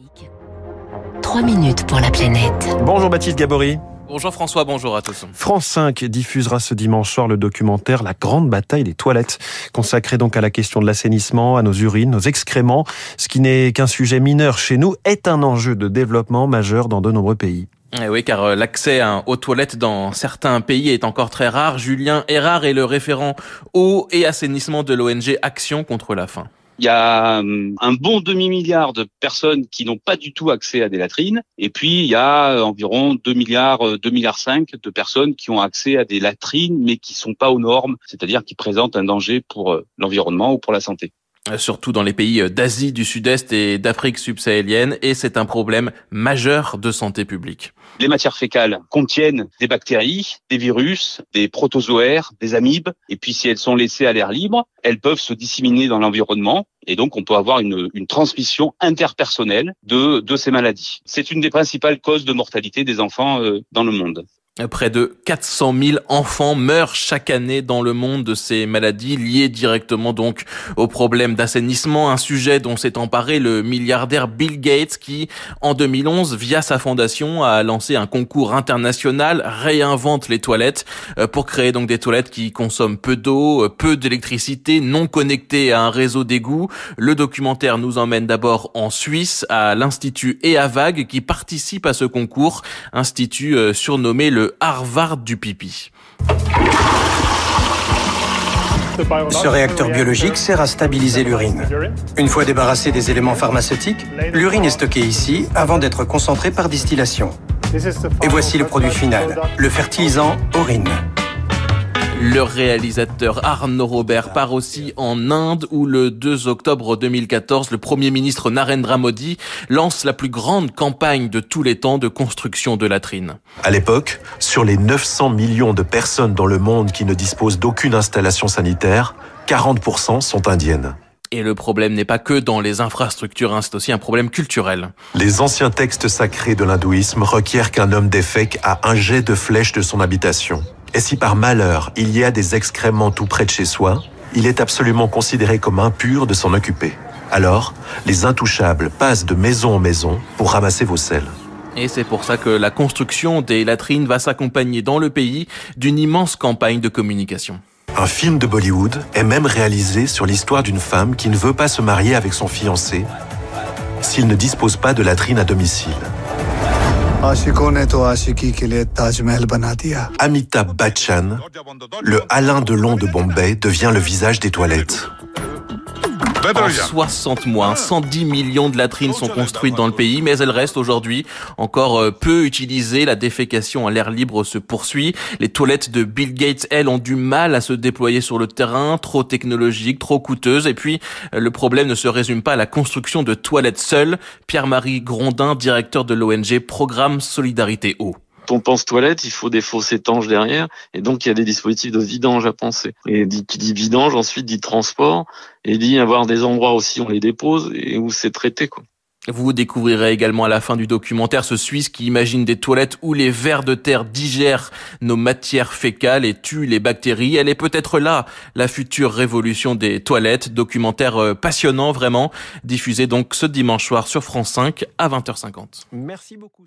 Afrique. 3 minutes pour la planète. Bonjour Baptiste Gabory. Bonjour François, bonjour à tous. France 5 diffusera ce dimanche soir le documentaire La grande bataille des toilettes, consacré donc à la question de l'assainissement, à nos urines, nos excréments. Ce qui n'est qu'un sujet mineur chez nous est un enjeu de développement majeur dans de nombreux pays. Eh oui, car euh, l'accès aux toilettes dans certains pays est encore très rare. Julien Erard est le référent eau et assainissement de l'ONG Action contre la faim. Il y a hum, un bon demi-milliard de personnes qui n'ont pas du tout accès à des latrines. Et puis, il y a environ 2 milliards, 2 milliards 5 de personnes qui ont accès à des latrines, mais qui sont pas aux normes, c'est-à-dire qui présentent un danger pour euh, l'environnement ou pour la santé euh, surtout dans les pays d'Asie du Sud-Est et d'Afrique subsahélienne, et c'est un problème majeur de santé publique. Les matières fécales contiennent des bactéries, des virus, des protozoaires, des amibes, et puis si elles sont laissées à l'air libre, elles peuvent se disséminer dans l'environnement, et donc on peut avoir une, transmission interpersonnelle de, de ces maladies. C'est une des principales causes de mortalité des enfants euh, dans le monde. Près de 400 000 enfants meurent chaque année dans le monde de ces maladies liées directement donc au problème d'assainissement, un sujet dont s'est emparé le milliardaire Bill Gates qui, en 2011, via sa fondation, a lancé un concours international réinvente les toilettes euh, pour créer donc des toilettes qui consomment peu d'eau, euh, peu d'électricité, non connectées à un réseau d'égouts. Le documentaire nous emmène d'abord en Suisse à l'institut EAVAG qui participe à ce concours, institut euh, surnommé le Harvard du pipi. Ce réacteur biologique sert à stabiliser l'urine. Une fois débarrassé des éléments pharmaceutiques, l'urine est stockée ici avant d'être concentrée par distillation. Et voici le produit final, le fertilisant orine. Le réalisateur Arnaud Robert part aussi en Inde où le 2 octobre 2014, le Premier ministre Narendra Modi lance la plus grande campagne de tous les temps de construction de latrines. À l'époque, sur les 900 millions de personnes dans le monde qui ne disposent d'aucune installation sanitaire, 40% sont indiennes. Et le problème n'est pas que dans les infrastructures, hein, c'est aussi un problème culturel. Les anciens textes sacrés de l'hindouisme requièrent qu'un homme défèque à un jet de flèche de son habitation. Et si par malheur il y a des excréments tout près de chez soi, il est absolument considéré comme impur de s'en occuper. Alors, les intouchables passent de maison en maison pour ramasser vos selles. Et c'est pour ça que la construction des latrines va s'accompagner dans le pays d'une immense campagne de communication. Un film de Bollywood est même réalisé sur l'histoire d'une femme qui ne veut pas se marier avec son fiancé s'il ne dispose pas de latrine à domicile. Amitabh Bachchan, le Alain Delon de Bombay, devient le visage des toilettes. En 60 mois, 110 millions de latrines sont construites dans le pays, mais elles restent aujourd'hui encore euh, peu utilisées. La défécation à l'air libre se poursuit. Les toilettes de Bill Gates, elles, ont du mal à se déployer sur le terrain, trop technologiques, trop coûteuses. Et puis, euh, le problème ne se résume pas à la construction de toilettes seules. Pierre-Marie Grondin, directeur de l'ONG Programme Solidarité Eau on pense toilette, il faut des fosses étanches derrière, et donc il y a des dispositifs de vidange à penser. Et qui dit vidange, ensuite dit transport, et dit avoir des endroits aussi où on les dépose et où c'est traité. Quoi. Vous découvrirez également à la fin du documentaire ce Suisse qui imagine des toilettes où les vers de terre digèrent nos matières fécales et tuent les bactéries. Elle est peut-être là, la future révolution des toilettes. Documentaire euh, passionnant vraiment, diffusé donc ce dimanche soir sur France 5 à 20h50. Merci beaucoup.